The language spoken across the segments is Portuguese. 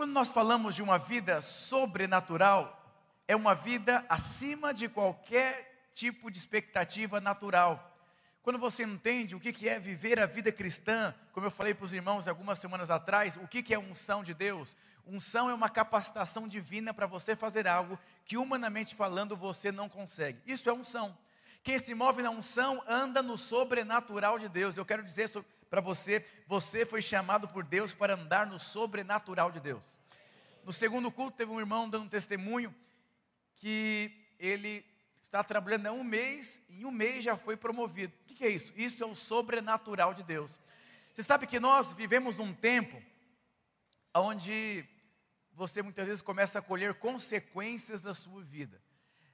Quando nós falamos de uma vida sobrenatural, é uma vida acima de qualquer tipo de expectativa natural. Quando você entende o que é viver a vida cristã, como eu falei para os irmãos algumas semanas atrás, o que é unção de Deus? Unção é uma capacitação divina para você fazer algo que, humanamente falando, você não consegue. Isso é unção. Quem se move na unção anda no sobrenatural de Deus. Eu quero dizer para você: você foi chamado por Deus para andar no sobrenatural de Deus. No segundo culto, teve um irmão dando um testemunho que ele está trabalhando há um mês, e em um mês já foi promovido. O que é isso? Isso é o sobrenatural de Deus. Você sabe que nós vivemos num tempo onde você muitas vezes começa a colher consequências da sua vida.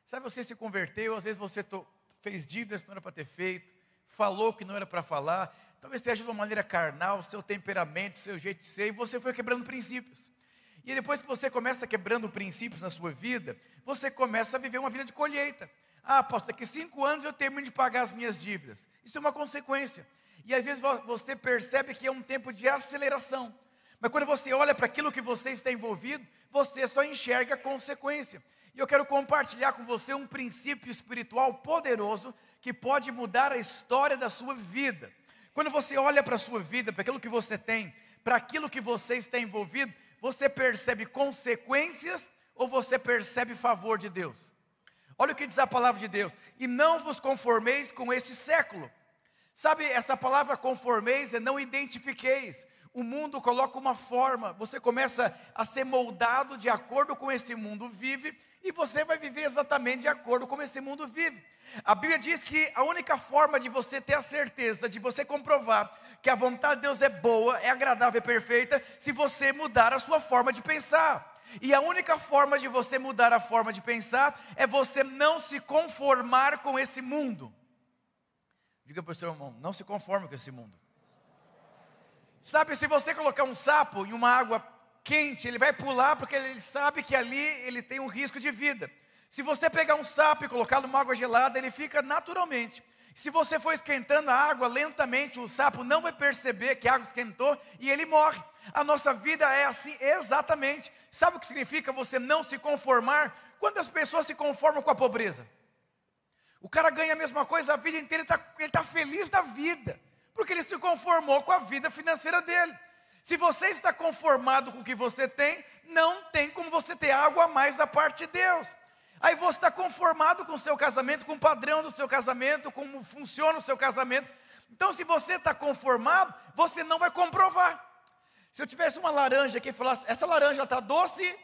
Sabe, você se converteu, às vezes você fez dívidas que não era para ter feito, falou que não era para falar, talvez seja de uma maneira carnal, seu temperamento, seu jeito de ser, e você foi quebrando princípios. E depois que você começa quebrando princípios na sua vida, você começa a viver uma vida de colheita. Ah, apóstolo, daqui cinco anos eu termino de pagar as minhas dívidas. Isso é uma consequência. E às vezes você percebe que é um tempo de aceleração. Mas quando você olha para aquilo que você está envolvido, você só enxerga a consequência. E eu quero compartilhar com você um princípio espiritual poderoso que pode mudar a história da sua vida. Quando você olha para a sua vida, para aquilo que você tem, para aquilo que você está envolvido, você percebe consequências ou você percebe favor de Deus? Olha o que diz a palavra de Deus: e não vos conformeis com este século. Sabe, essa palavra conformeis é não identifiqueis. O mundo coloca uma forma, você começa a ser moldado de acordo com esse mundo vive, e você vai viver exatamente de acordo com esse mundo vive. A Bíblia diz que a única forma de você ter a certeza, de você comprovar que a vontade de Deus é boa, é agradável e perfeita, se você mudar a sua forma de pensar. E a única forma de você mudar a forma de pensar é você não se conformar com esse mundo. Diga para o seu irmão, não se conforme com esse mundo. Sabe, se você colocar um sapo em uma água quente, ele vai pular porque ele sabe que ali ele tem um risco de vida. Se você pegar um sapo e colocar numa água gelada, ele fica naturalmente. Se você for esquentando a água lentamente, o sapo não vai perceber que a água esquentou e ele morre. A nossa vida é assim exatamente. Sabe o que significa você não se conformar? Quantas pessoas se conformam com a pobreza? O cara ganha a mesma coisa a vida inteira, ele está tá feliz da vida, porque ele se conformou com a vida financeira dele. Se você está conformado com o que você tem, não tem como você ter algo a mais da parte de Deus. Aí você está conformado com o seu casamento, com o padrão do seu casamento, como funciona o seu casamento. Então, se você está conformado, você não vai comprovar. Se eu tivesse uma laranja aqui e falasse, essa laranja está doce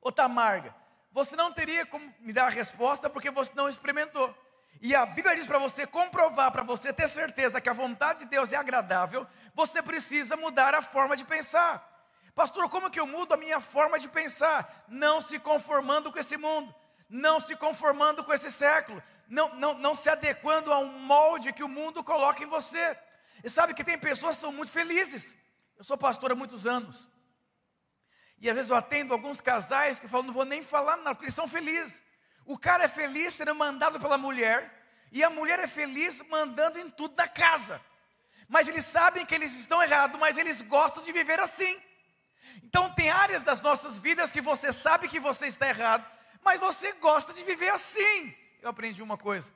ou está amarga? Você não teria como me dar a resposta porque você não experimentou. E a Bíblia diz para você comprovar, para você ter certeza que a vontade de Deus é agradável, você precisa mudar a forma de pensar. Pastor, como que eu mudo a minha forma de pensar? Não se conformando com esse mundo, não se conformando com esse século, não, não, não se adequando a um molde que o mundo coloca em você. E sabe que tem pessoas que são muito felizes. Eu sou pastor há muitos anos. E às vezes eu atendo alguns casais que falam, não vou nem falar nada, porque eles são felizes. O cara é feliz sendo mandado pela mulher, e a mulher é feliz mandando em tudo da casa. Mas eles sabem que eles estão errados, mas eles gostam de viver assim. Então tem áreas das nossas vidas que você sabe que você está errado, mas você gosta de viver assim. Eu aprendi uma coisa: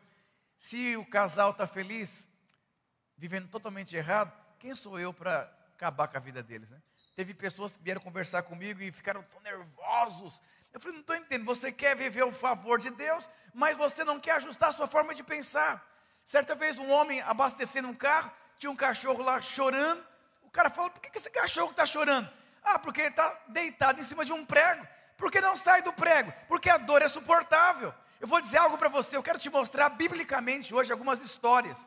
se o casal está feliz, vivendo totalmente errado, quem sou eu para acabar com a vida deles? Né? Teve pessoas que vieram conversar comigo e ficaram tão nervosos. Eu falei, não estou entendendo. Você quer viver o favor de Deus, mas você não quer ajustar a sua forma de pensar. Certa vez um homem abastecendo um carro, tinha um cachorro lá chorando. O cara falou: por que esse cachorro está chorando? Ah, porque ele está deitado em cima de um prego. Por que não sai do prego? Porque a dor é suportável. Eu vou dizer algo para você, eu quero te mostrar biblicamente hoje algumas histórias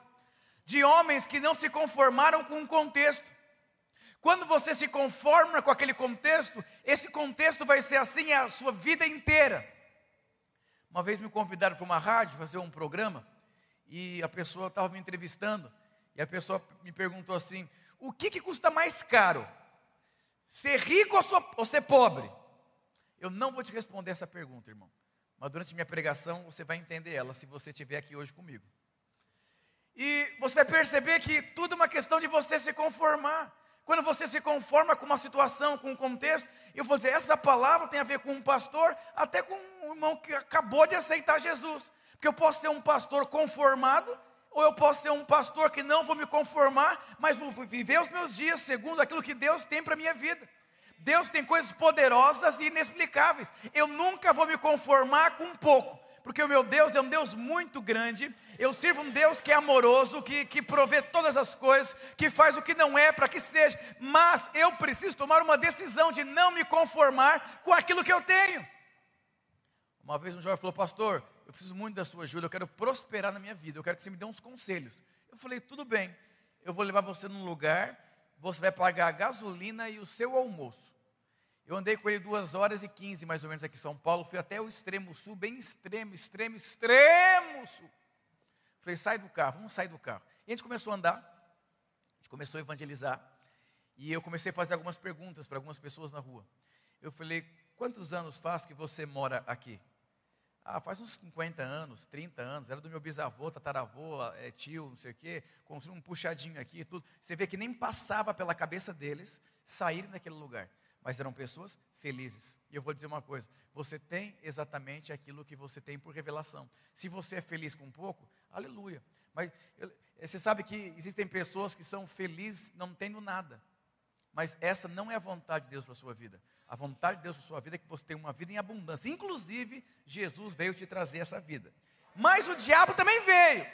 de homens que não se conformaram com um contexto. Quando você se conforma com aquele contexto, esse contexto vai ser assim a sua vida inteira. Uma vez me convidaram para uma rádio fazer um programa e a pessoa estava me entrevistando e a pessoa me perguntou assim: o que, que custa mais caro? Ser rico ou ser pobre? Eu não vou te responder essa pergunta, irmão. Mas durante minha pregação você vai entender ela se você estiver aqui hoje comigo. E você vai perceber que tudo é uma questão de você se conformar. Quando você se conforma com uma situação, com um contexto, eu vou dizer, essa palavra tem a ver com um pastor, até com um irmão que acabou de aceitar Jesus. Porque eu posso ser um pastor conformado, ou eu posso ser um pastor que não vou me conformar, mas vou viver os meus dias segundo aquilo que Deus tem para a minha vida. Deus tem coisas poderosas e inexplicáveis. Eu nunca vou me conformar com pouco, porque o meu Deus é um Deus muito grande. Eu sirvo um Deus que é amoroso, que, que provê todas as coisas, que faz o que não é para que seja. Mas eu preciso tomar uma decisão de não me conformar com aquilo que eu tenho. Uma vez um jovem falou, pastor, eu preciso muito da sua ajuda, eu quero prosperar na minha vida, eu quero que você me dê uns conselhos. Eu falei, tudo bem, eu vou levar você num lugar, você vai pagar a gasolina e o seu almoço. Eu andei com ele duas horas e quinze, mais ou menos, aqui em São Paulo. Fui até o extremo sul, bem extremo, extremo, extremo sul. Falei, sai do carro, vamos sair do carro. E a gente começou a andar, a gente começou a evangelizar. E eu comecei a fazer algumas perguntas para algumas pessoas na rua. Eu falei, quantos anos faz que você mora aqui? Ah, faz uns 50 anos, 30 anos, era do meu bisavô, tataravô, é, tio, não sei o quê, construiu um puxadinho aqui e tudo. Você vê que nem passava pela cabeça deles saírem daquele lugar mas eram pessoas felizes. E eu vou dizer uma coisa: você tem exatamente aquilo que você tem por revelação. Se você é feliz com pouco, aleluia. Mas eu, você sabe que existem pessoas que são felizes não tendo nada. Mas essa não é a vontade de Deus para a sua vida. A vontade de Deus para a sua vida é que você tenha uma vida em abundância. Inclusive, Jesus veio te trazer essa vida. Mas o diabo também veio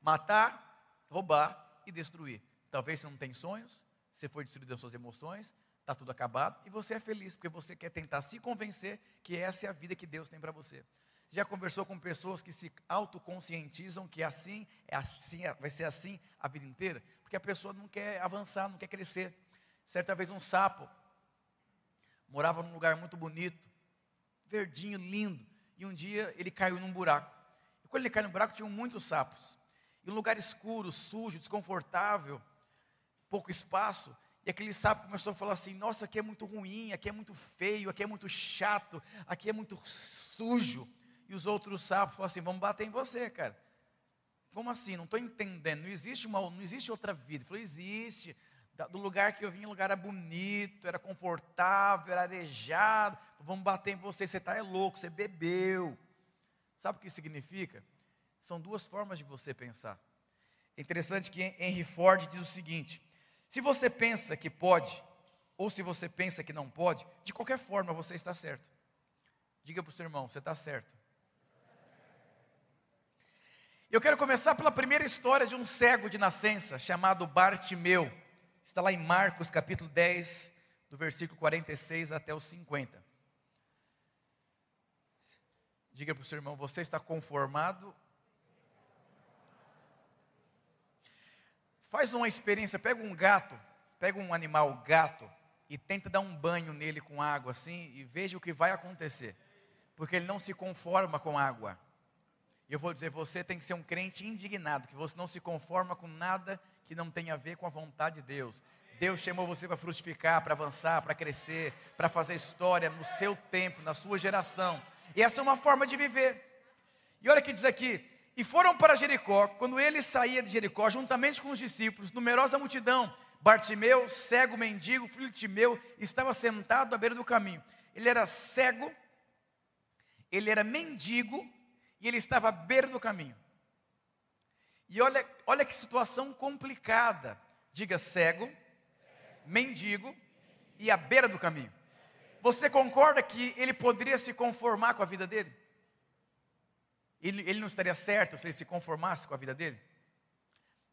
matar, roubar e destruir. Talvez você não tenha sonhos, você foi destruído das suas emoções, está tudo acabado, e você é feliz, porque você quer tentar se convencer que essa é a vida que Deus tem para você. Já conversou com pessoas que se autoconscientizam que assim, é assim, vai ser assim a vida inteira? Porque a pessoa não quer avançar, não quer crescer. Certa vez um sapo morava num lugar muito bonito, verdinho, lindo, e um dia ele caiu num buraco. E quando ele caiu no buraco, tinham muitos sapos. E um lugar escuro, sujo, desconfortável, pouco espaço. E aquele sapo começou a falar assim: Nossa, aqui é muito ruim, aqui é muito feio, aqui é muito chato, aqui é muito sujo. E os outros sapos falaram assim: Vamos bater em você, cara. Como assim? Não estou entendendo. Não existe, uma, não existe outra vida. Ele falou: Existe. Do lugar que eu vim, o lugar era bonito, era confortável, era arejado. Vamos bater em você. Você está é louco, você bebeu. Sabe o que isso significa? São duas formas de você pensar. É interessante que Henry Ford diz o seguinte: se você pensa que pode, ou se você pensa que não pode, de qualquer forma você está certo. Diga para o seu irmão, você está certo. Eu quero começar pela primeira história de um cego de nascença, chamado Bartimeu. Está lá em Marcos capítulo 10, do versículo 46 até o 50. Diga para o seu irmão, você está conformado Faz uma experiência, pega um gato, pega um animal gato e tenta dar um banho nele com água assim e veja o que vai acontecer. Porque ele não se conforma com água. Eu vou dizer, você tem que ser um crente indignado, que você não se conforma com nada que não tenha a ver com a vontade de Deus. Deus chamou você para frutificar, para avançar, para crescer, para fazer história no seu tempo, na sua geração. E essa é uma forma de viver. E olha o que diz aqui: e foram para Jericó. Quando ele saía de Jericó, juntamente com os discípulos, numerosa multidão, Bartimeu, cego mendigo, filho de Timeu, estava sentado à beira do caminho. Ele era cego, ele era mendigo e ele estava à beira do caminho. E olha, olha que situação complicada. Diga cego, mendigo e à beira do caminho. Você concorda que ele poderia se conformar com a vida dele? Ele, ele não estaria certo se ele se conformasse com a vida dele?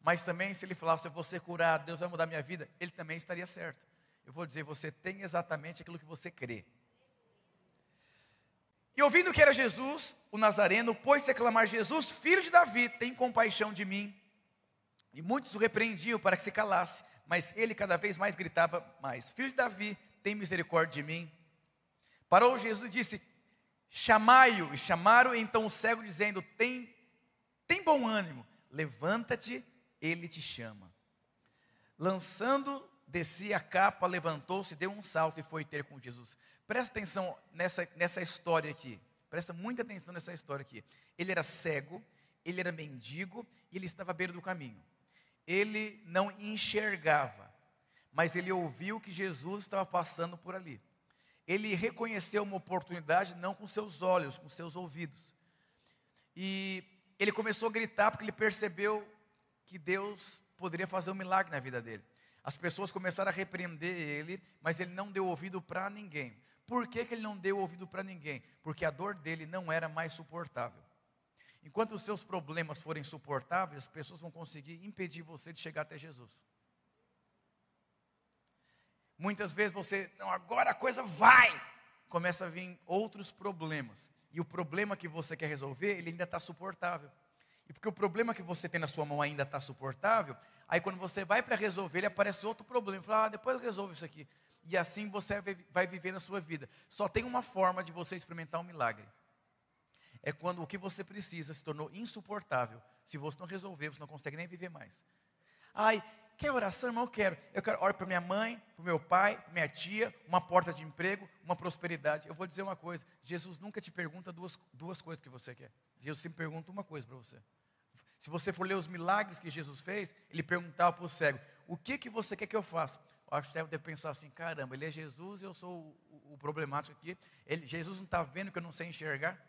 Mas também, se ele falasse, eu vou ser curado, Deus vai mudar minha vida, ele também estaria certo. Eu vou dizer, você tem exatamente aquilo que você crê. E ouvindo que era Jesus, o Nazareno, pôs-se a clamar: Jesus, filho de Davi, tem compaixão de mim. E muitos o repreendiam para que se calasse, mas ele cada vez mais gritava mais: Filho de Davi, tem misericórdia de mim. Parou Jesus e disse: chamai-o. E chamaram então o cego, dizendo: Tem, tem bom ânimo, levanta-te, ele te chama. Lançando de si a capa, levantou-se, deu um salto e foi ter com Jesus. Presta atenção nessa, nessa história aqui. Presta muita atenção nessa história aqui. Ele era cego, ele era mendigo e ele estava à beira do caminho. Ele não enxergava. mas ele ouviu que Jesus estava passando por ali. Ele reconheceu uma oportunidade não com seus olhos, com seus ouvidos. E ele começou a gritar porque ele percebeu que Deus poderia fazer um milagre na vida dele. As pessoas começaram a repreender ele, mas ele não deu ouvido para ninguém. Por que, que ele não deu ouvido para ninguém? Porque a dor dele não era mais suportável. Enquanto os seus problemas forem suportáveis, as pessoas vão conseguir impedir você de chegar até Jesus. Muitas vezes você, não, agora a coisa vai. Começa a vir outros problemas. E o problema que você quer resolver, ele ainda está suportável. E porque o problema que você tem na sua mão ainda está suportável, aí quando você vai para resolver, ele aparece outro problema. Fala, ah, depois resolve isso aqui. E assim você vai viver na sua vida. Só tem uma forma de você experimentar um milagre é quando o que você precisa se tornou insuportável. Se você não resolver, você não consegue nem viver mais. Ai, quer oração, irmão? Eu quero. Eu quero orar para minha mãe, para meu pai, minha tia, uma porta de emprego, uma prosperidade. Eu vou dizer uma coisa: Jesus nunca te pergunta duas, duas coisas que você quer. Jesus sempre pergunta uma coisa para você. Se você for ler os milagres que Jesus fez, ele perguntava para o cego: O que, que você quer que eu faça? Eu acho que o cego deve pensar assim: caramba, ele é Jesus e eu sou o, o, o problemático aqui. Ele, Jesus não está vendo que eu não sei enxergar?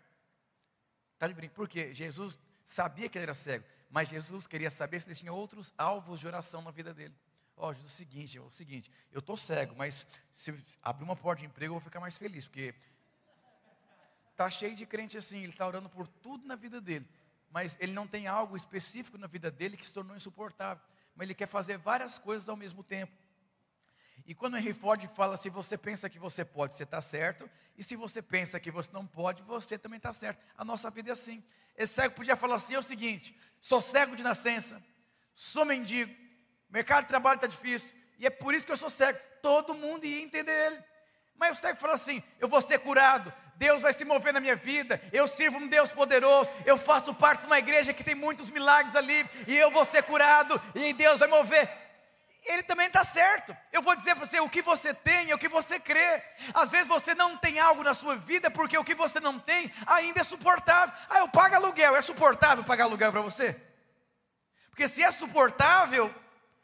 Está de brinco. Por quê? Jesus sabia que ele era cego, mas Jesus queria saber se ele tinha outros alvos de oração na vida dele. Ó, oh, Jesus, o seguinte, o seguinte, eu estou cego, mas se abrir uma porta de emprego eu vou ficar mais feliz, porque está cheio de crente assim, ele está orando por tudo na vida dele, mas ele não tem algo específico na vida dele que se tornou insuportável, mas ele quer fazer várias coisas ao mesmo tempo. E quando Henry Ford fala, se você pensa que você pode, você está certo. E se você pensa que você não pode, você também está certo. A nossa vida é assim. Esse cego podia falar assim: é o seguinte, sou cego de nascença, sou mendigo, mercado de trabalho está difícil, e é por isso que eu sou cego. Todo mundo ia entender ele. Mas o cego fala assim: eu vou ser curado, Deus vai se mover na minha vida, eu sirvo um Deus poderoso, eu faço parte de uma igreja que tem muitos milagres ali, e eu vou ser curado, e Deus vai mover ele também está certo. Eu vou dizer para você: o que você tem é o que você crê. Às vezes você não tem algo na sua vida porque o que você não tem ainda é suportável. Ah, eu pago aluguel. É suportável pagar aluguel para você? Porque se é suportável,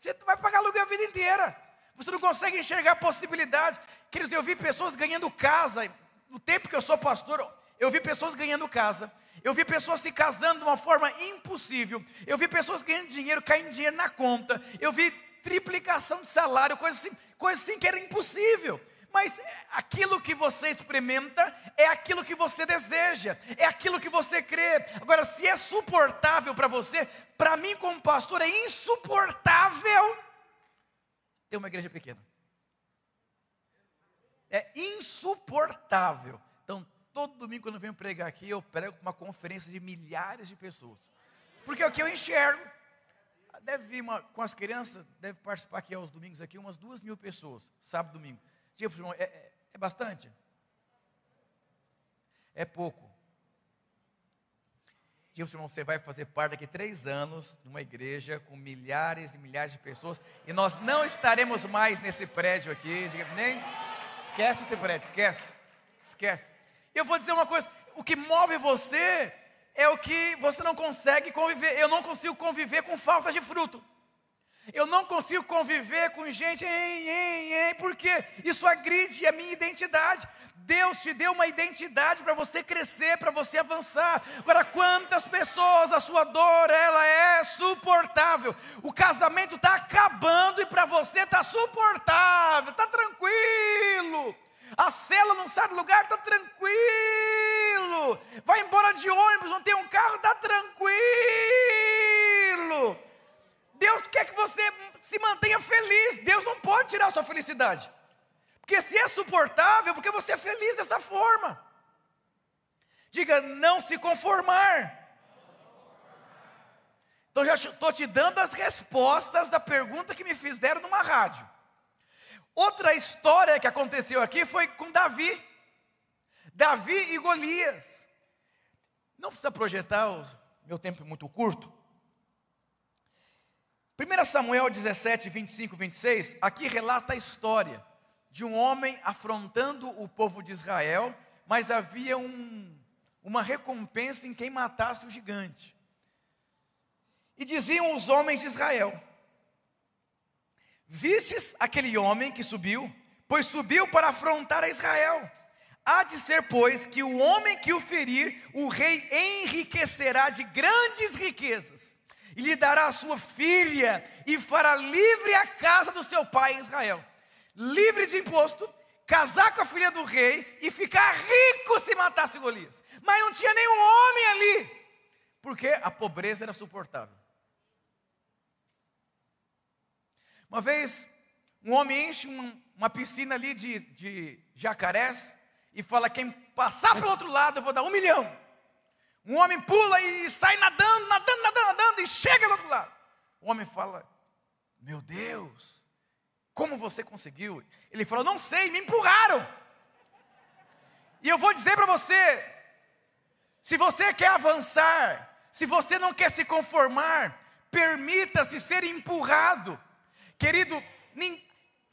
você vai pagar aluguel a vida inteira. Você não consegue enxergar possibilidades. Queridos, eu vi pessoas ganhando casa. No tempo que eu sou pastor, eu vi pessoas ganhando casa. Eu vi pessoas se casando de uma forma impossível. Eu vi pessoas ganhando dinheiro, caindo dinheiro na conta. Eu vi triplicação de salário, coisa assim, coisa assim que era impossível. Mas aquilo que você experimenta é aquilo que você deseja, é aquilo que você crê. Agora, se é suportável para você, para mim, como pastor, é insuportável ter uma igreja pequena. É insuportável. Então, todo domingo, quando eu venho pregar aqui, eu prego uma conferência de milhares de pessoas. Porque é o que eu enxergo. Deve vir uma, com as crianças, deve participar aqui aos domingos aqui umas duas mil pessoas, sábado e domingo. Tipo, irmão, é, é, é bastante? É pouco. Tipo, irmão, você vai fazer parte daqui três anos de uma igreja com milhares e milhares de pessoas e nós não estaremos mais nesse prédio aqui. Nem esquece esse prédio, esquece, esquece. Eu vou dizer uma coisa: o que move você é o que você não consegue conviver. Eu não consigo conviver com falta de fruto. Eu não consigo conviver com gente, hein, hein, hein, porque isso agride a minha identidade. Deus te deu uma identidade para você crescer, para você avançar. Agora, quantas pessoas a sua dor ela é suportável? O casamento está acabando e para você está suportável, está tranquilo. A cela não sai do lugar, está tranquilo. Vai embora de ônibus, não tem um carro, está tranquilo. Deus quer que você se mantenha feliz. Deus não pode tirar a sua felicidade. Porque se é suportável, porque você é feliz dessa forma. Diga, não se conformar. Então já estou te dando as respostas da pergunta que me fizeram numa rádio. Outra história que aconteceu aqui foi com Davi. Davi e Golias. Não precisa projetar, o meu tempo é muito curto. 1 Samuel 17, 25, 26, aqui relata a história de um homem afrontando o povo de Israel, mas havia um, uma recompensa em quem matasse o gigante. E diziam os homens de Israel: Vistes aquele homem que subiu, pois subiu para afrontar a Israel. Há de ser, pois, que o homem que o ferir, o rei enriquecerá de grandes riquezas, e lhe dará a sua filha, e fará livre a casa do seu pai em Israel. Livre de imposto, casar com a filha do rei e ficar rico se matasse Golias. Mas não tinha nenhum homem ali, porque a pobreza era suportável. Uma vez, um homem enche uma, piscina ali de, de jacarés e fala: quem passar pelo outro lado eu vou dar um milhão. Um homem pula e sai nadando, nadando, nadando, nadando e chega do outro lado. O homem fala: Meu Deus, como você conseguiu? Ele falou: Não sei, me empurraram. E eu vou dizer para você: se você quer avançar, se você não quer se conformar, permita-se ser empurrado. Querido,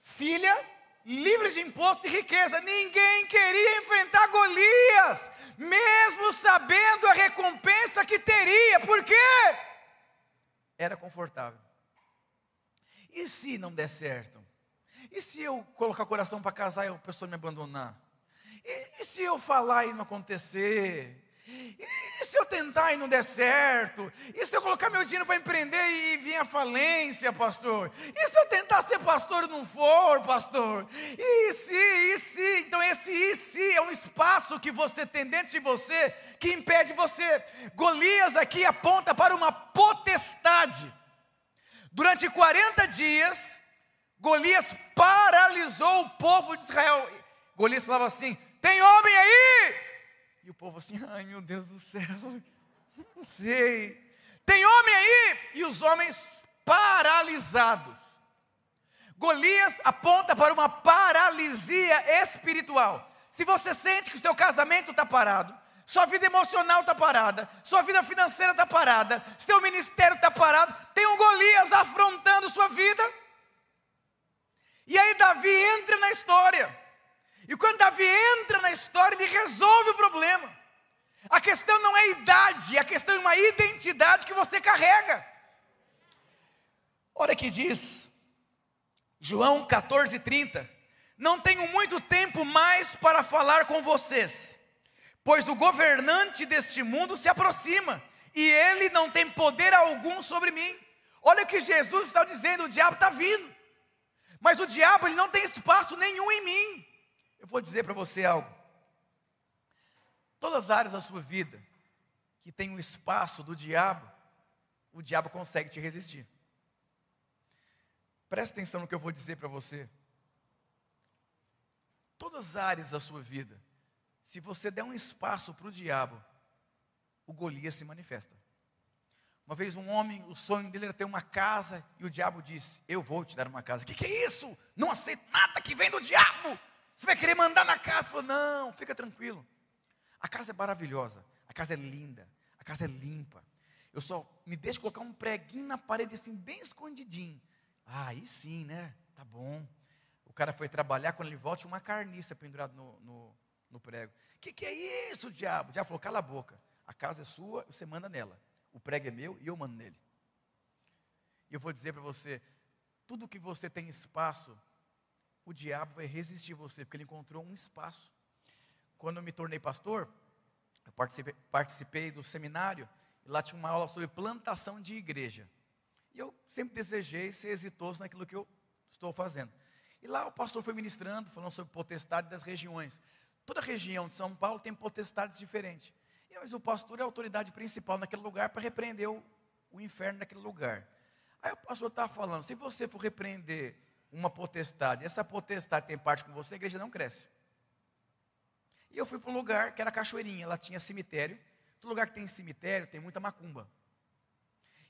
filha livre de imposto e riqueza, ninguém queria enfrentar Golias, mesmo sabendo a recompensa que teria, por quê? Era confortável. E se não der certo? E se eu colocar o coração para casar e a pessoa me abandonar? E, e se eu falar e não acontecer? E se eu tentar e não der certo? E se eu colocar meu dinheiro para empreender e vir a falência, pastor? E se eu tentar ser pastor e não for, pastor? E se, e se? Então esse e se é um espaço que você tem dentro de você que impede você. Golias aqui aponta para uma potestade. Durante 40 dias, Golias paralisou o povo de Israel. Golias falava assim: tem homem aí? E o povo assim, ai meu Deus do céu, não sei. Tem homem aí? E os homens paralisados. Golias aponta para uma paralisia espiritual. Se você sente que o seu casamento está parado, sua vida emocional está parada, sua vida financeira está parada, seu ministério está parado, tem um Golias afrontando sua vida. E aí Davi entra na história. E quando Davi entra na história, ele resolve o problema. A questão não é idade, a questão é uma identidade que você carrega. Olha que diz, João 14,30: Não tenho muito tempo mais para falar com vocês, pois o governante deste mundo se aproxima, e ele não tem poder algum sobre mim. Olha o que Jesus está dizendo: o diabo está vindo, mas o diabo ele não tem espaço nenhum em mim. Eu vou dizer para você algo. Todas as áreas da sua vida que tem um espaço do diabo, o diabo consegue te resistir. Preste atenção no que eu vou dizer para você. Todas as áreas da sua vida, se você der um espaço para o diabo, o Golias se manifesta. Uma vez um homem, o sonho dele era ter uma casa, e o diabo disse: Eu vou te dar uma casa. O que, que é isso? Não aceito nada que vem do diabo. Você vai querer mandar na casa? Falou, não, fica tranquilo. A casa é maravilhosa, a casa é linda, a casa é limpa. Eu só me deixo colocar um preguinho na parede assim, bem escondidinho. Ah, aí sim, né? Tá bom. O cara foi trabalhar, quando ele volta, tinha uma carniça pendurada no, no, no prego. O que, que é isso, diabo? O diabo falou, cala a boca. A casa é sua, você manda nela. O prego é meu e eu mando nele. E eu vou dizer para você, tudo que você tem espaço o diabo vai resistir você, porque ele encontrou um espaço. Quando eu me tornei pastor, eu participei, participei do seminário, e lá tinha uma aula sobre plantação de igreja. E eu sempre desejei ser exitoso naquilo que eu estou fazendo. E lá o pastor foi ministrando, falando sobre potestade das regiões. Toda região de São Paulo tem potestades diferentes. E, mas o pastor é a autoridade principal naquele lugar para repreender o, o inferno naquele lugar. Aí o pastor estava falando: se você for repreender uma potestade, essa potestade tem parte com você, a igreja não cresce. E eu fui para um lugar que era cachoeirinha, lá tinha cemitério. Todo lugar que tem cemitério tem muita macumba.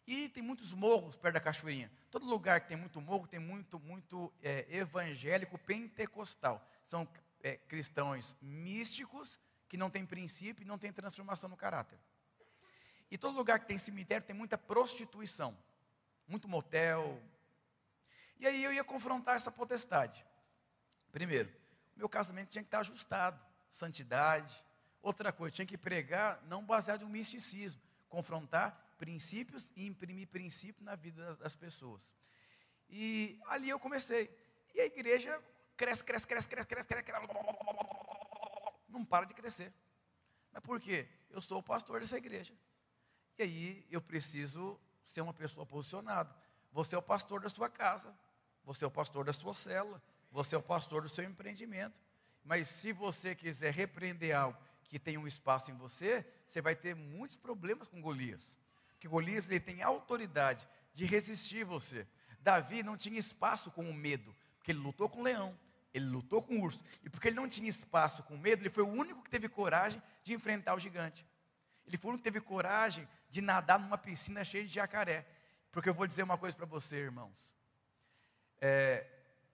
E tem muitos morros perto da cachoeirinha. Todo lugar que tem muito morro tem muito, muito é, evangélico pentecostal. São é, cristãos místicos que não têm princípio e não têm transformação no caráter. E todo lugar que tem cemitério tem muita prostituição. Muito motel, e aí eu ia confrontar essa potestade. Primeiro, meu casamento tinha que estar ajustado, santidade. Outra coisa, tinha que pregar não baseado em um misticismo, confrontar princípios e imprimir princípio na vida das, das pessoas. E ali eu comecei. E a igreja cresce, cresce, cresce, cresce, cresce, cresce, cresce não para de crescer. Mas por quê? Eu sou o pastor dessa igreja. E aí eu preciso ser uma pessoa posicionada. Você é o pastor da sua casa, você é o pastor da sua célula, você é o pastor do seu empreendimento. Mas se você quiser repreender algo que tem um espaço em você, você vai ter muitos problemas com Golias. Porque Golias ele tem autoridade de resistir você. Davi não tinha espaço com o medo, porque ele lutou com o leão, ele lutou com o urso. E porque ele não tinha espaço com medo, ele foi o único que teve coragem de enfrentar o gigante. Ele foi o único que teve coragem de nadar numa piscina cheia de jacaré. Porque eu vou dizer uma coisa para você, irmãos. É,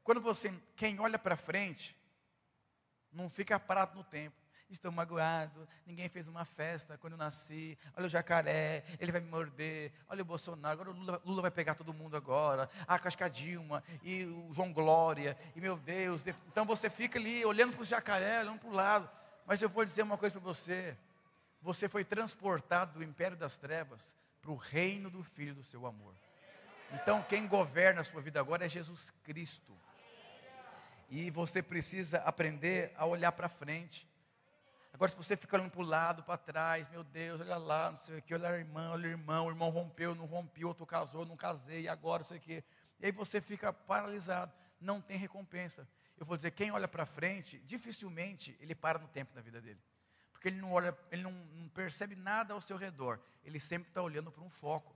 quando você, quem olha para frente, não fica parado no tempo. Estou magoado, ninguém fez uma festa quando eu nasci. Olha o jacaré, ele vai me morder. Olha o Bolsonaro, agora o Lula, Lula vai pegar todo mundo agora. Ah, Casca Dilma, e o João Glória, e meu Deus. Então você fica ali olhando para o jacaré, olhando para o lado. Mas eu vou dizer uma coisa para você. Você foi transportado do império das trevas para o reino do Filho do seu amor. Então quem governa a sua vida agora é Jesus Cristo. E você precisa aprender a olhar para frente. Agora, se você fica olhando para o lado, para trás, meu Deus, olha lá, não sei o que, olha a irmã, olha o irmão, o irmão rompeu, não rompeu, outro casou, não casei, agora, não sei o que. E aí você fica paralisado, não tem recompensa. Eu vou dizer, quem olha para frente, dificilmente ele para no tempo da vida dele. Porque ele não olha, ele não, não percebe nada ao seu redor. Ele sempre está olhando para um foco.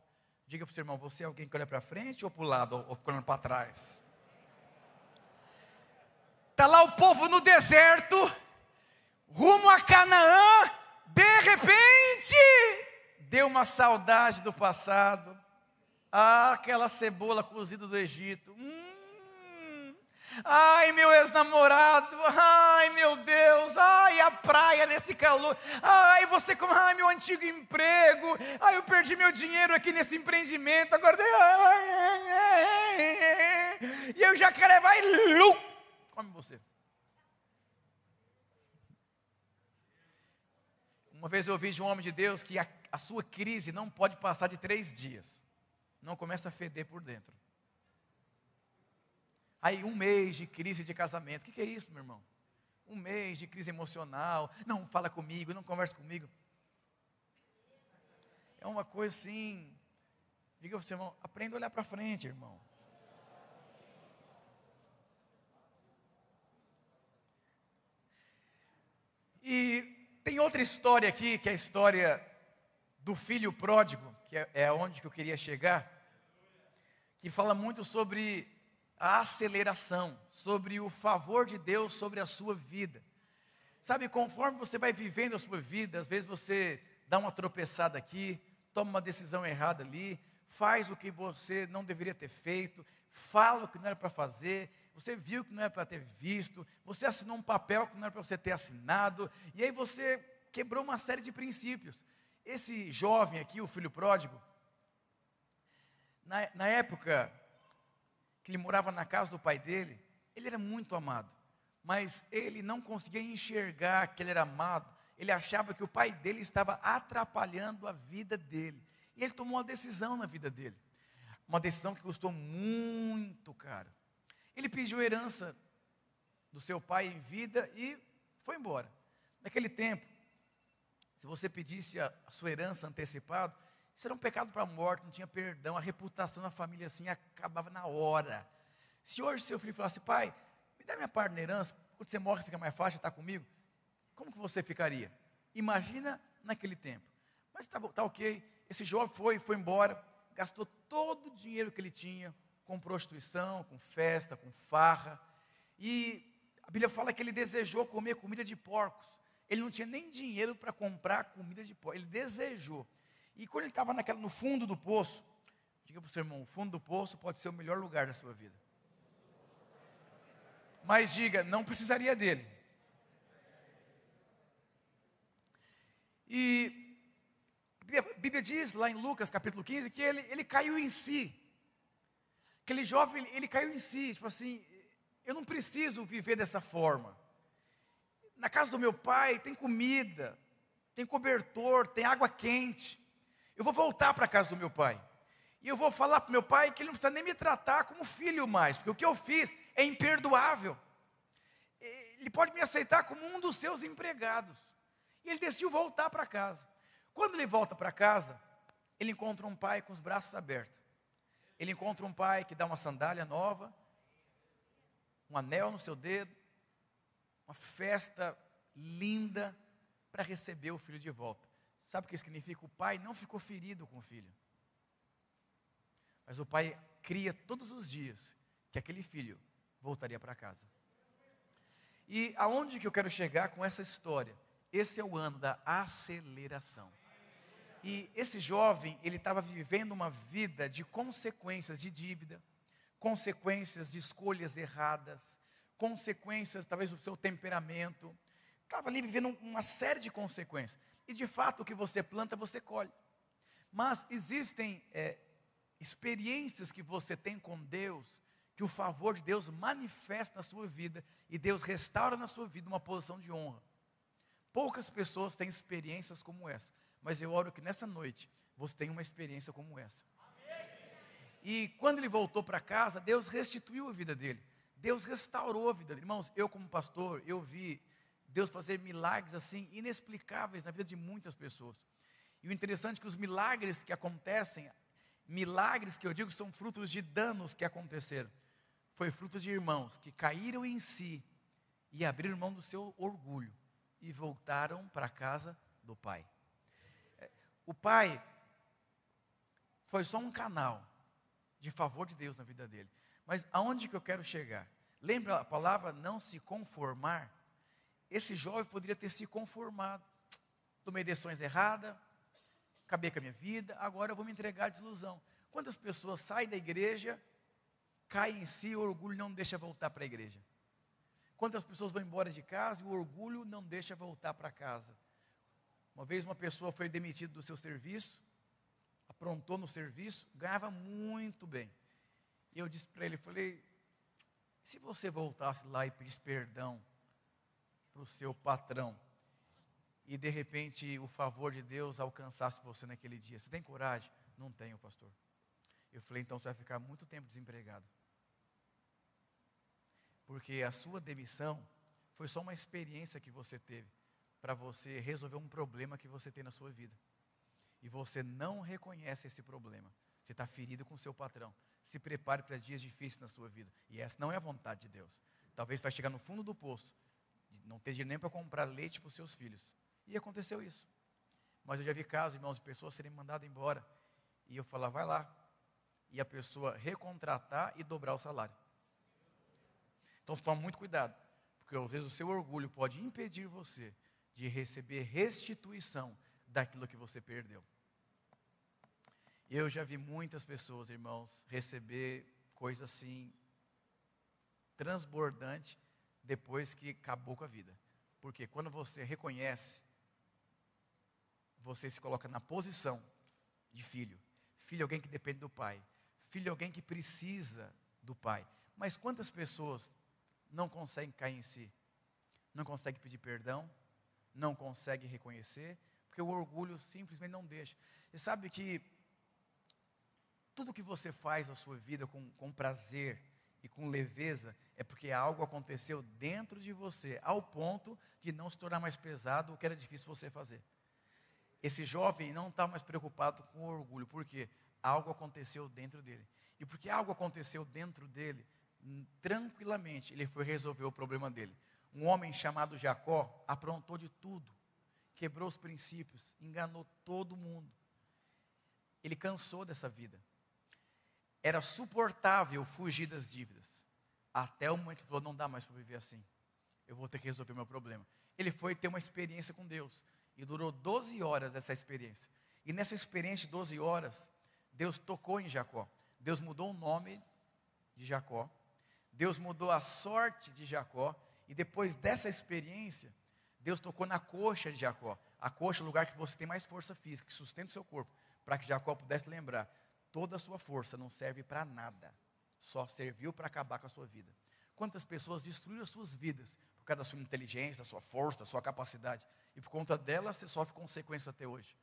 Diga para o seu irmão, você é alguém que olha para frente ou para o lado, ou, ou fica olhando para trás? Está lá o povo no deserto, rumo a Canaã, de repente, deu uma saudade do passado. Ah, aquela cebola cozida do Egito. Hum, ai, meu ex-namorado. Ai, meu Deus. Ai, a praia nesse calor. Ai, você como. Ai, meu antigo emprego. Ai, eu perdi meu dinheiro aqui nesse empreendimento. Agora. Ai, ai, ai, e aí o jacaré vai come você. Uma vez eu ouvi de um homem de Deus que a, a sua crise não pode passar de três dias. Não começa a feder por dentro. Aí um mês de crise de casamento. O que, que é isso, meu irmão? Um mês de crise emocional. Não fala comigo, não conversa comigo. É uma coisa assim. Diga para o seu irmão, aprenda a olhar para frente, irmão. E tem outra história aqui, que é a história do filho pródigo, que é, é onde que eu queria chegar, que fala muito sobre a aceleração, sobre o favor de Deus sobre a sua vida. Sabe, conforme você vai vivendo a sua vida, às vezes você dá uma tropeçada aqui, toma uma decisão errada ali, faz o que você não deveria ter feito, fala o que não era para fazer, você viu que não era para ter visto, você assinou um papel que não era para você ter assinado, e aí você quebrou uma série de princípios. Esse jovem aqui, o filho pródigo, na, na época que ele morava na casa do pai dele, ele era muito amado, mas ele não conseguia enxergar que ele era amado, ele achava que o pai dele estava atrapalhando a vida dele, e ele tomou uma decisão na vida dele, uma decisão que custou muito caro. Ele pediu herança do seu pai em vida e foi embora. Naquele tempo, se você pedisse a, sua herança antecipado, isso era um pecado para a morte, não tinha perdão, a reputação da família assim acabava na hora. Se hoje seu filho falasse, pai, me dá minha parte na herança, quando você morre fica mais fácil estar comigo, como que você ficaria? Imagina naquele tempo. Mas tá, tá ok, esse jovem foi, foi embora, gastou todo o dinheiro que ele tinha, com prostituição, com festa, com farra. E a Bíblia fala que ele desejou comer comida de porcos. Ele não tinha nem dinheiro para comprar comida de porcos. Ele desejou. E quando ele estava no fundo do poço, diga para o seu irmão: o fundo do poço pode ser o melhor lugar da sua vida. Mas diga, não precisaria dele. E a Bíblia diz lá em Lucas capítulo 15 que ele, ele caiu em si. Aquele jovem, ele, ele caiu em si, tipo assim, eu não preciso viver dessa forma. Na casa do meu pai tem comida, tem cobertor, tem água quente. Eu vou voltar para a casa do meu pai. E eu vou falar para meu pai que ele não precisa nem me tratar como filho mais, porque o que eu fiz é imperdoável. Ele pode me aceitar como um dos seus empregados. E ele decidiu voltar para casa. Quando ele volta para casa, ele encontra um pai com os braços abertos. Ele encontra um pai que dá uma sandália nova, um anel no seu dedo, uma festa linda para receber o filho de volta. Sabe o que significa? O pai não ficou ferido com o filho. Mas o pai cria todos os dias que aquele filho voltaria para casa. E aonde que eu quero chegar com essa história? Esse é o ano da aceleração. E esse jovem, ele estava vivendo uma vida de consequências de dívida, consequências de escolhas erradas, consequências talvez do seu temperamento. Estava ali vivendo uma série de consequências. E de fato, o que você planta, você colhe. Mas existem é, experiências que você tem com Deus, que o favor de Deus manifesta na sua vida e Deus restaura na sua vida uma posição de honra. Poucas pessoas têm experiências como essa, mas eu oro que nessa noite você tenha uma experiência como essa. E quando ele voltou para casa, Deus restituiu a vida dele. Deus restaurou a vida dele. Irmãos, eu como pastor, eu vi Deus fazer milagres assim inexplicáveis na vida de muitas pessoas. E o interessante é que os milagres que acontecem milagres que eu digo são frutos de danos que aconteceram. Foi fruto de irmãos que caíram em si e abriram mão do seu orgulho e voltaram para a casa do pai. É, o pai foi só um canal de favor de Deus na vida dele. Mas aonde que eu quero chegar? Lembra a palavra não se conformar? Esse jovem poderia ter se conformado. Tomei decisões erradas, acabei com a minha vida, agora eu vou me entregar à desilusão. Quantas pessoas saem da igreja, caem em si, o orgulho não deixa voltar para a igreja? Quantas pessoas vão embora de casa e o orgulho não deixa voltar para casa? Uma vez uma pessoa foi demitida do seu serviço, aprontou no serviço, ganhava muito bem. E eu disse para ele, falei, se você voltasse lá e pedisse perdão para o seu patrão, e de repente o favor de Deus alcançasse você naquele dia. Você tem coragem? Não tenho, pastor. Eu falei, então você vai ficar muito tempo desempregado. Porque a sua demissão foi só uma experiência que você teve para você resolver um problema que você tem na sua vida. E você não reconhece esse problema. Você está ferido com o seu patrão. Se prepare para dias difíceis na sua vida. E essa não é a vontade de Deus. Talvez vai chegar no fundo do poço, não ter dinheiro nem para comprar leite para os seus filhos. E aconteceu isso. Mas eu já vi casos, irmãos, de pessoas serem mandadas embora. E eu falar, vai lá. E a pessoa recontratar e dobrar o salário. Então tome muito cuidado. Porque às vezes o seu orgulho pode impedir você de receber restituição daquilo que você perdeu. Eu já vi muitas pessoas, irmãos, receber coisa assim transbordante depois que acabou com a vida. Porque quando você reconhece você se coloca na posição de filho. Filho é alguém que depende do pai. Filho é alguém que precisa do pai. Mas quantas pessoas não conseguem cair em si? Não conseguem pedir perdão? Não conseguem reconhecer? Porque o orgulho simplesmente não deixa. Você sabe que tudo que você faz na sua vida com, com prazer e com leveza é porque algo aconteceu dentro de você, ao ponto de não se tornar mais pesado o que era difícil você fazer. Esse jovem não está mais preocupado com orgulho, porque algo aconteceu dentro dele. E porque algo aconteceu dentro dele, tranquilamente ele foi resolver o problema dele. Um homem chamado Jacó aprontou de tudo, quebrou os princípios, enganou todo mundo. Ele cansou dessa vida. Era suportável fugir das dívidas. Até o momento que falou: não dá mais para viver assim. Eu vou ter que resolver o meu problema. Ele foi ter uma experiência com Deus. E durou 12 horas essa experiência. E nessa experiência de 12 horas, Deus tocou em Jacó. Deus mudou o nome de Jacó. Deus mudou a sorte de Jacó. E depois dessa experiência, Deus tocou na coxa de Jacó. A coxa é o lugar que você tem mais força física, que sustenta o seu corpo. Para que Jacó pudesse lembrar: toda a sua força não serve para nada, só serviu para acabar com a sua vida. Quantas pessoas destruíram as suas vidas por causa da sua inteligência, da sua força, da sua capacidade? e por conta dela você sofre consequências até hoje.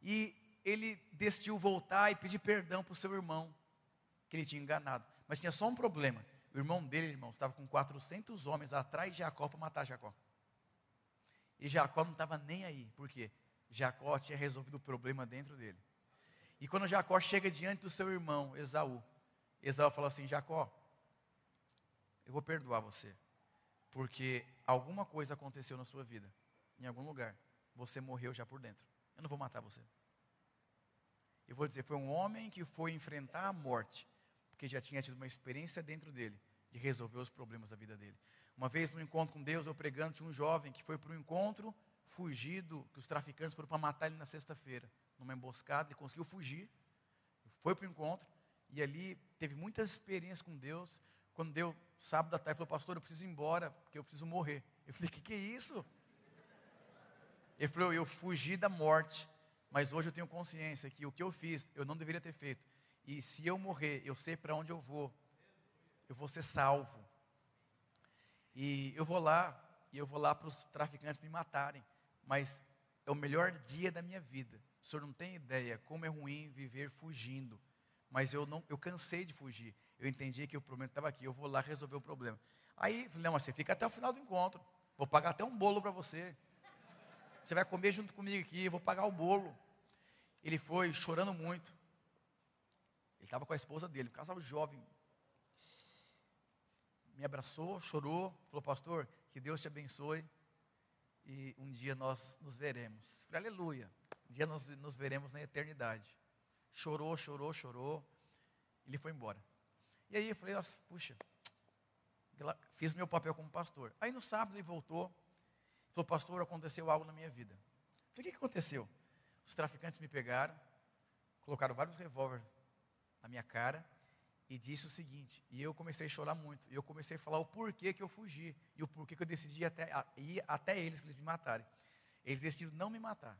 E ele decidiu voltar e pedir perdão para o seu irmão, que ele tinha enganado. Mas tinha só um problema. O irmão dele, irmão, estava com 400 homens atrás de Jacó para matar Jacó. E Jacó não estava nem aí. Por quê? Jacó tinha resolvido o problema dentro dele. E quando Jacó chega diante do seu irmão, Esaú, Esaú fala assim: Jacó, eu vou perdoar você, porque alguma coisa aconteceu na sua vida, em algum lugar, você morreu já por dentro. Eu não vou matar você. Eu vou dizer, foi um homem que foi enfrentar a morte, porque já tinha tido uma experiência dentro dele de resolver os problemas da vida dele. Uma vez no encontro com Deus, eu pregando, tinha um jovem que foi para o encontro, fugido, que os traficantes foram para matar ele na sexta-feira, numa emboscada, ele conseguiu fugir, foi para o encontro, e ali teve muitas experiências com Deus. Quando deu sábado à tarde, falou, pastor, eu preciso ir embora, porque eu preciso morrer. Eu falei, o que, que é isso? Ele falou, eu fugi da morte, mas hoje eu tenho consciência que o que eu fiz, eu não deveria ter feito. E se eu morrer, eu sei para onde eu vou. Eu vou ser salvo. E eu vou lá, e eu vou lá para os traficantes me matarem. Mas é o melhor dia da minha vida. O senhor não tem ideia como é ruim viver fugindo. Mas eu não, eu cansei de fugir. Eu entendi que o problema estava aqui. Eu vou lá resolver o problema. Aí, falei, não, mas você fica até o final do encontro. Vou pagar até um bolo para você. Você vai comer junto comigo aqui, eu vou pagar o bolo. Ele foi chorando muito. Ele estava com a esposa dele, um casal jovem. Me abraçou, chorou, falou, pastor, que Deus te abençoe. E um dia nós nos veremos. Falei, aleluia. Um dia nós nos veremos na eternidade. Chorou, chorou, chorou. Ele foi embora. E aí eu falei, nossa, puxa, fiz meu papel como pastor. Aí no sábado ele voltou, Falou, pastor, aconteceu algo na minha vida. Falei, o que aconteceu? Os traficantes me pegaram, colocaram vários revólveres na minha cara e disse o seguinte, e eu comecei a chorar muito, e eu comecei a falar o porquê que eu fugi, e o porquê que eu decidi até, ir até eles para eles me matarem. Eles decidiram não me matar,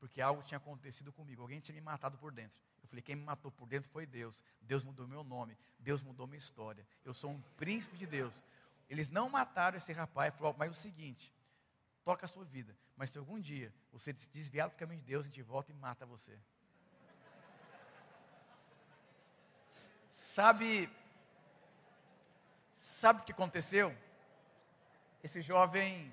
porque algo tinha acontecido comigo, alguém tinha me matado por dentro. Eu falei, quem me matou por dentro foi Deus. Deus mudou meu nome, Deus mudou minha história. Eu sou um príncipe de Deus. Eles não mataram esse rapaz, falou, mas o seguinte, toca a sua vida. Mas se algum dia você desviar do caminho de Deus, a gente volta e mata você. Sabe, sabe o que aconteceu? Esse jovem.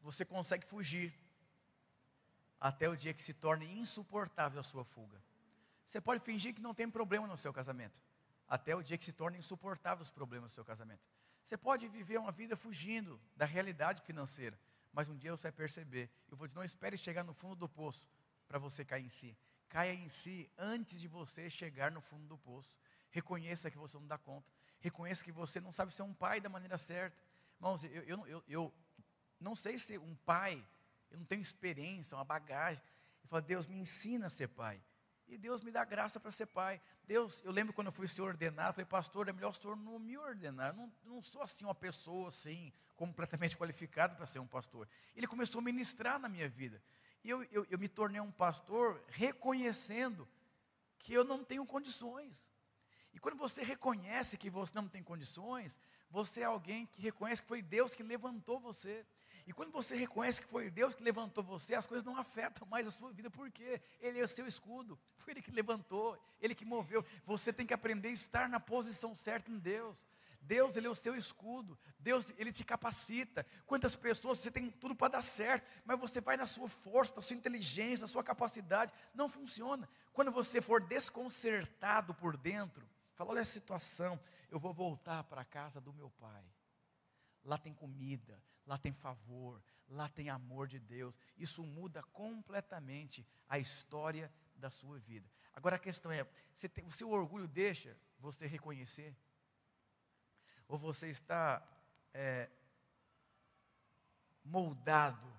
Você consegue fugir até o dia que se torne insuportável a sua fuga. Você pode fingir que não tem problema no seu casamento até o dia que se tornem insuportáveis os problemas do seu casamento. Você pode viver uma vida fugindo da realidade financeira, mas um dia você vai perceber. Eu vou dizer, não espere chegar no fundo do poço para você cair em si. Caia em si antes de você chegar no fundo do poço. Reconheça que você não dá conta. Reconheça que você não sabe ser um pai da maneira certa. Irmãos, eu, eu, eu, eu não sei ser um pai, eu não tenho experiência, uma bagagem. Eu falo, Deus, me ensina a ser pai. E Deus me dá graça para ser pai. Deus, eu lembro quando eu fui ser ordenado, falei, pastor, é melhor o senhor não me ordenar. Eu não, não sou assim uma pessoa assim, completamente qualificada para ser um pastor. Ele começou a ministrar na minha vida. E eu, eu, eu me tornei um pastor reconhecendo que eu não tenho condições. E quando você reconhece que você não tem condições, você é alguém que reconhece que foi Deus que levantou você. E quando você reconhece que foi Deus que levantou você, as coisas não afetam mais a sua vida, porque Ele é o seu escudo, foi Ele que levantou, Ele que moveu. Você tem que aprender a estar na posição certa em Deus. Deus, Ele é o seu escudo. Deus, Ele te capacita. Quantas pessoas você tem tudo para dar certo, mas você vai na sua força, na sua inteligência, na sua capacidade. Não funciona. Quando você for desconcertado por dentro, fala: olha a situação, eu vou voltar para a casa do meu pai. Lá tem comida, lá tem favor, lá tem amor de Deus. Isso muda completamente a história da sua vida. Agora a questão é: você tem, o seu orgulho deixa você reconhecer? Ou você está é, moldado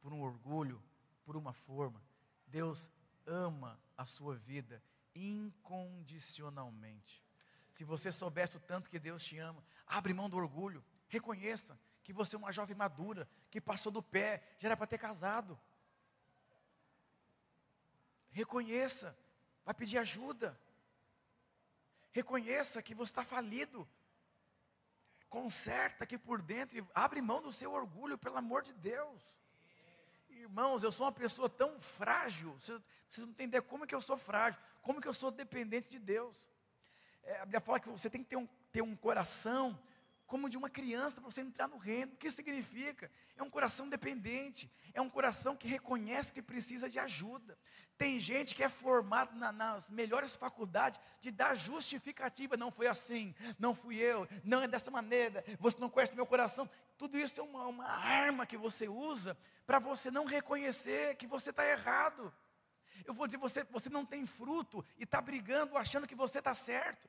por um orgulho, por uma forma? Deus ama a sua vida incondicionalmente. Se você soubesse o tanto que Deus te ama, abre mão do orgulho, reconheça que você é uma jovem madura, que passou do pé, já era para ter casado. Reconheça, vai pedir ajuda. Reconheça que você está falido. Conserta aqui por dentro abre mão do seu orgulho, pelo amor de Deus. Irmãos, eu sou uma pessoa tão frágil, vocês, vocês não entendem como é que eu sou frágil, como que eu sou dependente de Deus. É, a Bíblia fala que você tem que ter um, ter um coração como de uma criança para você entrar no reino. O que isso significa? É um coração dependente, é um coração que reconhece que precisa de ajuda. Tem gente que é formado na, nas melhores faculdades de dar justificativa. Não foi assim, não fui eu, não é dessa maneira, você não conhece meu coração. Tudo isso é uma, uma arma que você usa para você não reconhecer que você está errado. Eu vou dizer, você, você não tem fruto e está brigando achando que você está certo.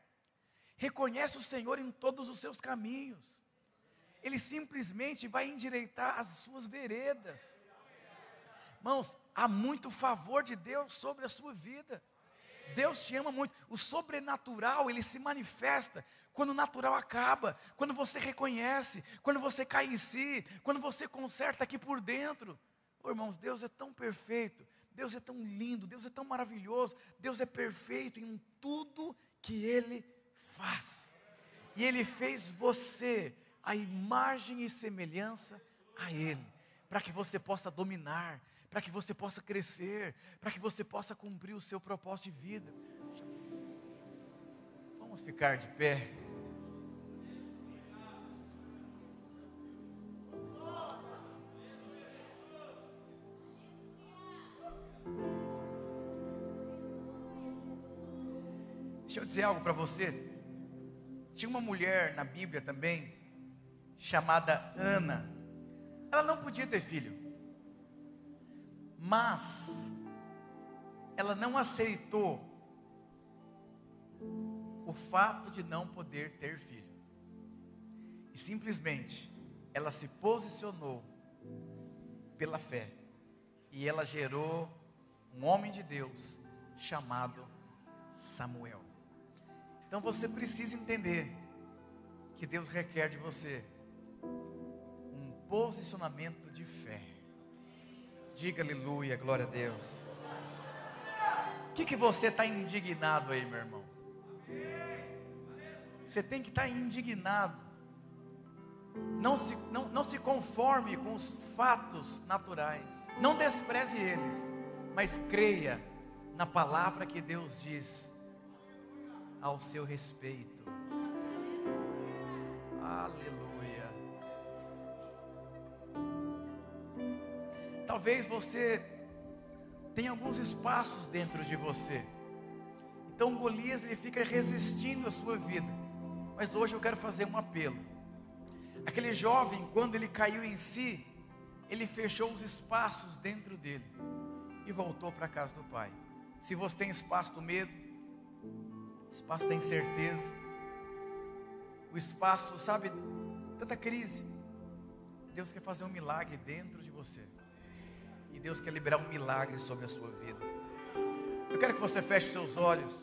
Reconhece o Senhor em todos os seus caminhos. Ele simplesmente vai endireitar as suas veredas. Irmãos, há muito favor de Deus sobre a sua vida. Deus te ama muito. O sobrenatural, ele se manifesta quando o natural acaba, quando você reconhece, quando você cai em si, quando você conserta aqui por dentro. Oh, irmãos, Deus é tão perfeito, Deus é tão lindo, Deus é tão maravilhoso, Deus é perfeito em tudo que Ele faz. E Ele fez você a imagem e semelhança a Ele, para que você possa dominar, para que você possa crescer, para que você possa cumprir o seu propósito de vida. Vamos ficar de pé. Deixa eu dizer algo para você. Tinha uma mulher na Bíblia também, chamada Ana. Ela não podia ter filho, mas ela não aceitou o fato de não poder ter filho. E simplesmente ela se posicionou pela fé. E ela gerou um homem de Deus chamado Samuel. Então você precisa entender que Deus requer de você um posicionamento de fé. Diga aleluia, glória a Deus. O que, que você está indignado aí, meu irmão? Você tem que estar tá indignado. Não se, não, não se conforme com os fatos naturais. Não despreze eles, mas creia na palavra que Deus diz ao seu respeito. Aleluia. Talvez você tenha alguns espaços dentro de você. Então Golias ele fica resistindo à sua vida. Mas hoje eu quero fazer um apelo. Aquele jovem, quando ele caiu em si, ele fechou os espaços dentro dele e voltou para a casa do pai. Se você tem espaço do medo, espaço da incerteza, o espaço, sabe, tanta crise. Deus quer fazer um milagre dentro de você. E Deus quer liberar um milagre sobre a sua vida. Eu quero que você feche seus olhos.